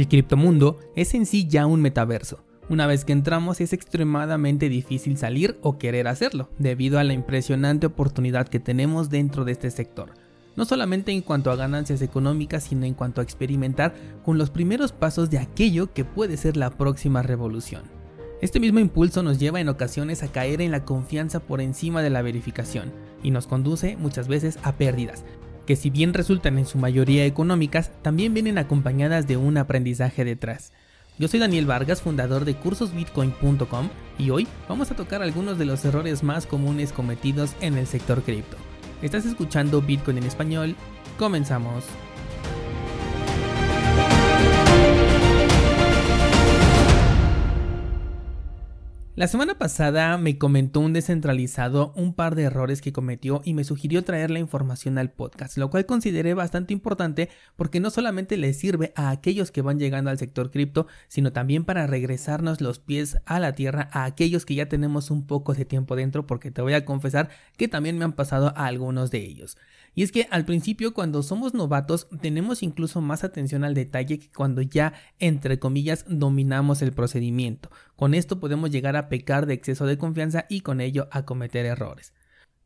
El criptomundo es en sí ya un metaverso. Una vez que entramos es extremadamente difícil salir o querer hacerlo, debido a la impresionante oportunidad que tenemos dentro de este sector. No solamente en cuanto a ganancias económicas, sino en cuanto a experimentar con los primeros pasos de aquello que puede ser la próxima revolución. Este mismo impulso nos lleva en ocasiones a caer en la confianza por encima de la verificación y nos conduce muchas veces a pérdidas, que si bien resultan en su mayoría económicas, también vienen acompañadas de un aprendizaje detrás. Yo soy Daniel Vargas, fundador de cursosbitcoin.com y hoy vamos a tocar algunos de los errores más comunes cometidos en el sector cripto. Estás escuchando Bitcoin en español, comenzamos. La semana pasada me comentó un descentralizado un par de errores que cometió y me sugirió traer la información al podcast, lo cual consideré bastante importante porque no solamente le sirve a aquellos que van llegando al sector cripto, sino también para regresarnos los pies a la tierra a aquellos que ya tenemos un poco de tiempo dentro porque te voy a confesar que también me han pasado a algunos de ellos. Y es que al principio cuando somos novatos tenemos incluso más atención al detalle que cuando ya, entre comillas, dominamos el procedimiento. Con esto podemos llegar a pecar de exceso de confianza y con ello a cometer errores.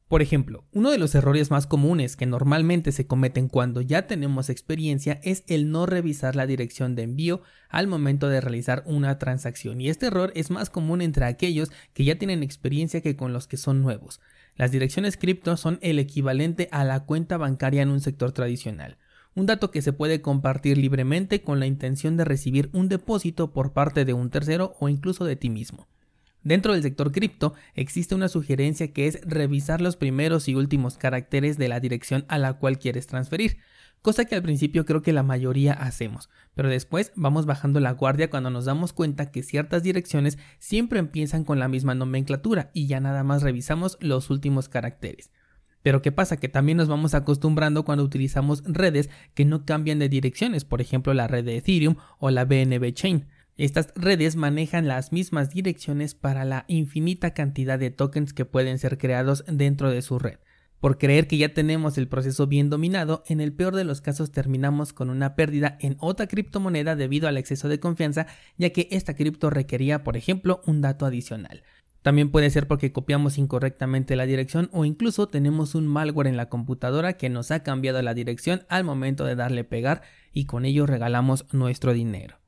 Por ejemplo, uno de los errores más comunes que normalmente se cometen cuando ya tenemos experiencia es el no revisar la dirección de envío al momento de realizar una transacción y este error es más común entre aquellos que ya tienen experiencia que con los que son nuevos. Las direcciones cripto son el equivalente a la cuenta bancaria en un sector tradicional, un dato que se puede compartir libremente con la intención de recibir un depósito por parte de un tercero o incluso de ti mismo. Dentro del sector cripto existe una sugerencia que es revisar los primeros y últimos caracteres de la dirección a la cual quieres transferir, cosa que al principio creo que la mayoría hacemos, pero después vamos bajando la guardia cuando nos damos cuenta que ciertas direcciones siempre empiezan con la misma nomenclatura y ya nada más revisamos los últimos caracteres. Pero ¿qué pasa? Que también nos vamos acostumbrando cuando utilizamos redes que no cambian de direcciones, por ejemplo la red de Ethereum o la BNB Chain. Estas redes manejan las mismas direcciones para la infinita cantidad de tokens que pueden ser creados dentro de su red. Por creer que ya tenemos el proceso bien dominado, en el peor de los casos terminamos con una pérdida en otra criptomoneda debido al exceso de confianza, ya que esta cripto requería, por ejemplo, un dato adicional. También puede ser porque copiamos incorrectamente la dirección o incluso tenemos un malware en la computadora que nos ha cambiado la dirección al momento de darle pegar y con ello regalamos nuestro dinero.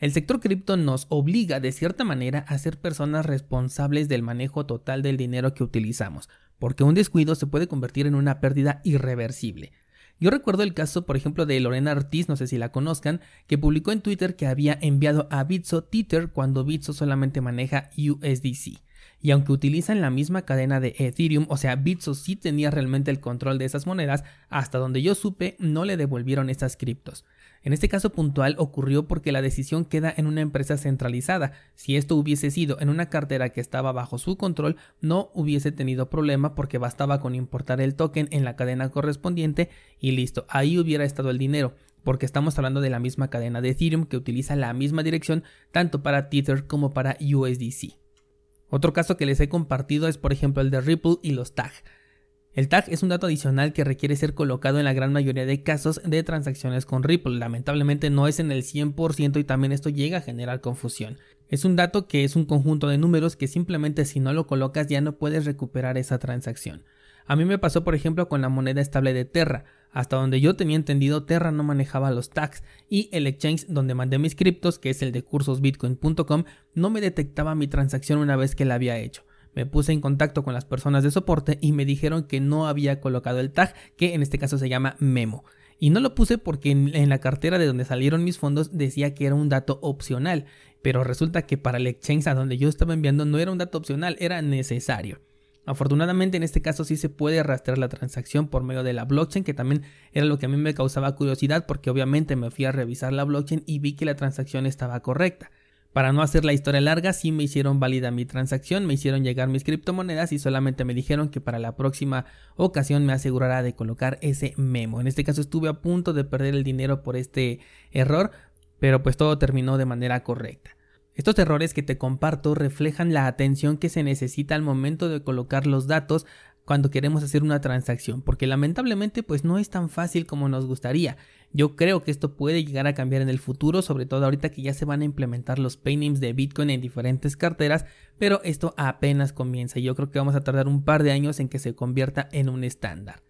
El sector cripto nos obliga de cierta manera a ser personas responsables del manejo total del dinero que utilizamos, porque un descuido se puede convertir en una pérdida irreversible. Yo recuerdo el caso, por ejemplo, de Lorena Ortiz, no sé si la conozcan, que publicó en Twitter que había enviado a Bitso Tether cuando Bitso solamente maneja USDC. Y aunque utilizan la misma cadena de Ethereum, o sea, Bitso sí tenía realmente el control de esas monedas, hasta donde yo supe no le devolvieron esas criptos. En este caso puntual ocurrió porque la decisión queda en una empresa centralizada. Si esto hubiese sido en una cartera que estaba bajo su control, no hubiese tenido problema porque bastaba con importar el token en la cadena correspondiente y listo, ahí hubiera estado el dinero porque estamos hablando de la misma cadena de Ethereum que utiliza la misma dirección tanto para Tether como para USDC. Otro caso que les he compartido es por ejemplo el de Ripple y los TAG. El tag es un dato adicional que requiere ser colocado en la gran mayoría de casos de transacciones con Ripple. Lamentablemente no es en el 100% y también esto llega a generar confusión. Es un dato que es un conjunto de números que simplemente si no lo colocas ya no puedes recuperar esa transacción. A mí me pasó por ejemplo con la moneda estable de Terra. Hasta donde yo tenía entendido, Terra no manejaba los tags y el exchange donde mandé mis criptos, que es el de cursosbitcoin.com, no me detectaba mi transacción una vez que la había hecho me puse en contacto con las personas de soporte y me dijeron que no había colocado el tag, que en este caso se llama memo. Y no lo puse porque en, la cartera de donde salieron mis fondos decía que era un dato opcional, pero resulta que para el exchange a donde yo estaba enviando no era un dato opcional, era necesario. Afortunadamente en este caso sí se puede rastrear la transacción por medio de la blockchain, que también era lo que a mí me causaba curiosidad porque obviamente me fui a revisar la blockchain y vi que la transacción estaba correcta. Para no hacer la historia larga, sí me hicieron válida mi transacción, me hicieron llegar mis criptomonedas y solamente me dijeron que para la próxima ocasión me asegurará de colocar ese memo. En este caso estuve a punto de perder el dinero por este error, pero pues todo terminó de manera correcta. Estos errores que te comparto reflejan la atención que se necesita al momento de colocar los datos cuando queremos hacer una transacción, porque lamentablemente pues no es tan fácil como nos gustaría. Yo creo que esto puede llegar a cambiar en el futuro, sobre todo ahorita que ya se van a implementar los paynames de Bitcoin en diferentes carteras, pero esto apenas comienza y yo creo que vamos a tardar un par de años en que se convierta en un estándar.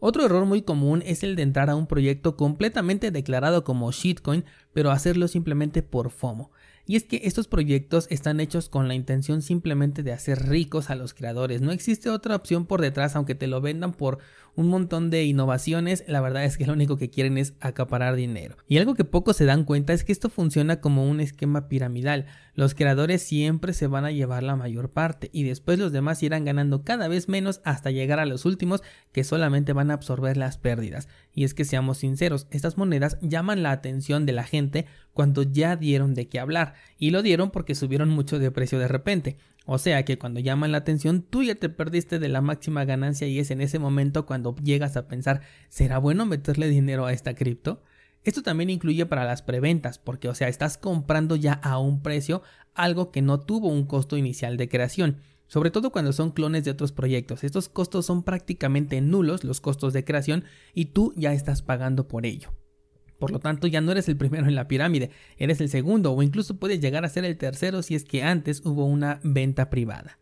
Otro error muy común es el de entrar a un proyecto completamente declarado como shitcoin, pero hacerlo simplemente por FOMO. Y es que estos proyectos están hechos con la intención simplemente de hacer ricos a los creadores. No existe otra opción por detrás, aunque te lo vendan por un montón de innovaciones, la verdad es que lo único que quieren es acaparar dinero. Y algo que pocos se dan cuenta es que esto funciona como un esquema piramidal. Los creadores siempre se van a llevar la mayor parte y después los demás irán ganando cada vez menos hasta llegar a los últimos que solamente van a absorber las pérdidas. Y es que seamos sinceros, estas monedas llaman la atención de la gente cuando ya dieron de qué hablar y lo dieron porque subieron mucho de precio de repente. O sea que cuando llaman la atención tú ya te perdiste de la máxima ganancia y es en ese momento cuando llegas a pensar, ¿será bueno meterle dinero a esta cripto? Esto también incluye para las preventas, porque o sea, estás comprando ya a un precio algo que no tuvo un costo inicial de creación, sobre todo cuando son clones de otros proyectos. Estos costos son prácticamente nulos, los costos de creación, y tú ya estás pagando por ello. Por lo tanto, ya no eres el primero en la pirámide, eres el segundo o incluso puedes llegar a ser el tercero si es que antes hubo una venta privada.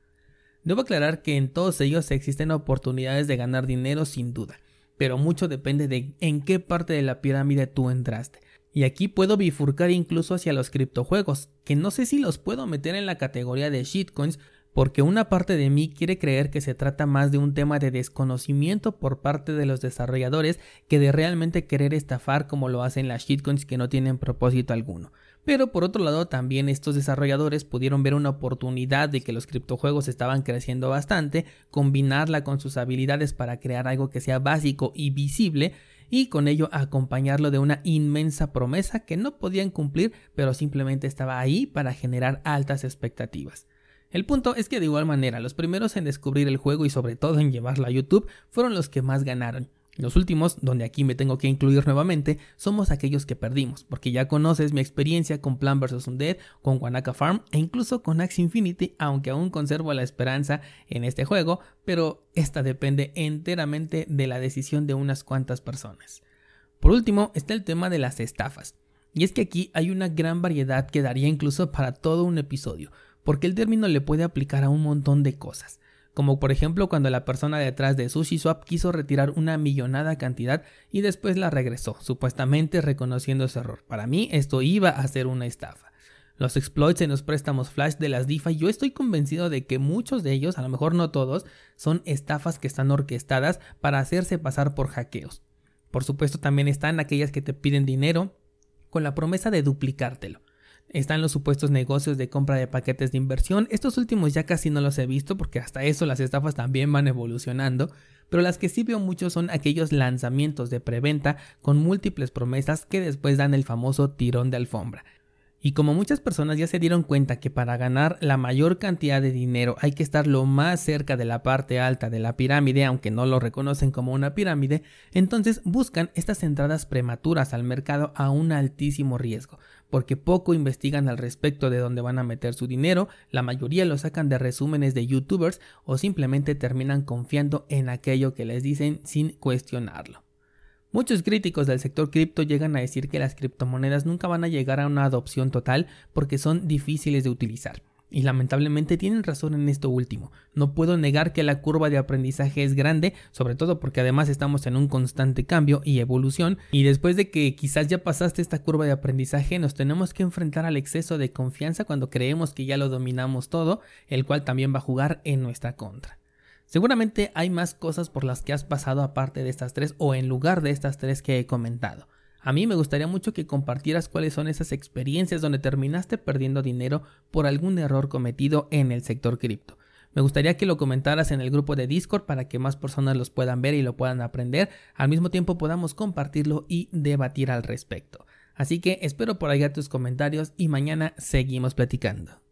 Debo aclarar que en todos ellos existen oportunidades de ganar dinero sin duda, pero mucho depende de en qué parte de la pirámide tú entraste. Y aquí puedo bifurcar incluso hacia los criptojuegos, que no sé si los puedo meter en la categoría de shitcoins porque una parte de mí quiere creer que se trata más de un tema de desconocimiento por parte de los desarrolladores que de realmente querer estafar como lo hacen las shitcoins que no tienen propósito alguno. Pero por otro lado también estos desarrolladores pudieron ver una oportunidad de que los criptojuegos estaban creciendo bastante, combinarla con sus habilidades para crear algo que sea básico y visible y con ello acompañarlo de una inmensa promesa que no podían cumplir pero simplemente estaba ahí para generar altas expectativas. El punto es que de igual manera los primeros en descubrir el juego y sobre todo en llevarlo a YouTube fueron los que más ganaron. Los últimos, donde aquí me tengo que incluir nuevamente, somos aquellos que perdimos, porque ya conoces mi experiencia con Plan vs Undead, con Wanaka Farm e incluso con Axe Infinity, aunque aún conservo la esperanza en este juego, pero esta depende enteramente de la decisión de unas cuantas personas. Por último está el tema de las estafas. Y es que aquí hay una gran variedad que daría incluso para todo un episodio, porque el término le puede aplicar a un montón de cosas, como por ejemplo cuando la persona detrás de SushiSwap quiso retirar una millonada cantidad y después la regresó, supuestamente reconociendo su error. Para mí esto iba a ser una estafa. Los exploits en los préstamos flash de las DeFi, yo estoy convencido de que muchos de ellos, a lo mejor no todos, son estafas que están orquestadas para hacerse pasar por hackeos. Por supuesto también están aquellas que te piden dinero con la promesa de duplicártelo. Están los supuestos negocios de compra de paquetes de inversión. Estos últimos ya casi no los he visto porque hasta eso las estafas también van evolucionando. Pero las que sí veo mucho son aquellos lanzamientos de preventa con múltiples promesas que después dan el famoso tirón de alfombra. Y como muchas personas ya se dieron cuenta que para ganar la mayor cantidad de dinero hay que estar lo más cerca de la parte alta de la pirámide, aunque no lo reconocen como una pirámide, entonces buscan estas entradas prematuras al mercado a un altísimo riesgo, porque poco investigan al respecto de dónde van a meter su dinero, la mayoría lo sacan de resúmenes de youtubers o simplemente terminan confiando en aquello que les dicen sin cuestionarlo. Muchos críticos del sector cripto llegan a decir que las criptomonedas nunca van a llegar a una adopción total porque son difíciles de utilizar. Y lamentablemente tienen razón en esto último. No puedo negar que la curva de aprendizaje es grande, sobre todo porque además estamos en un constante cambio y evolución, y después de que quizás ya pasaste esta curva de aprendizaje, nos tenemos que enfrentar al exceso de confianza cuando creemos que ya lo dominamos todo, el cual también va a jugar en nuestra contra. Seguramente hay más cosas por las que has pasado aparte de estas tres o en lugar de estas tres que he comentado. A mí me gustaría mucho que compartieras cuáles son esas experiencias donde terminaste perdiendo dinero por algún error cometido en el sector cripto. Me gustaría que lo comentaras en el grupo de Discord para que más personas los puedan ver y lo puedan aprender. Al mismo tiempo podamos compartirlo y debatir al respecto. Así que espero por allá tus comentarios y mañana seguimos platicando.